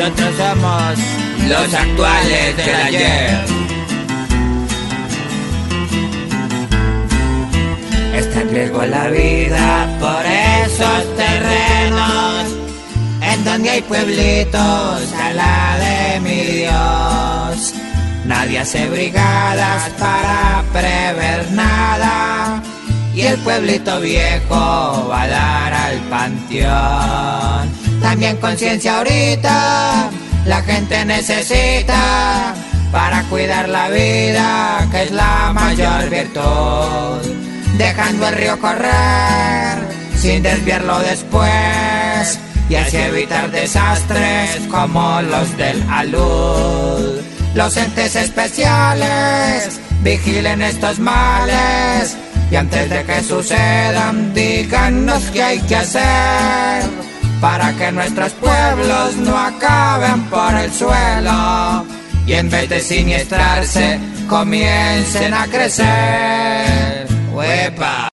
Nosotros somos los actuales del ayer. Está en riesgo la vida por esos terrenos en donde hay pueblitos a la de mi Dios. Nadie hace brigadas para y el pueblito viejo va a dar al panteón. También conciencia ahorita, la gente necesita para cuidar la vida, que es la mayor virtud. Dejando el río correr, sin desviarlo después, y así evitar desastres como los del alud. Los entes especiales vigilen estos males y antes de que sucedan díganos qué hay que hacer para que nuestros pueblos no acaben por el suelo y en vez de siniestrarse comiencen a crecer. ¡Huepa!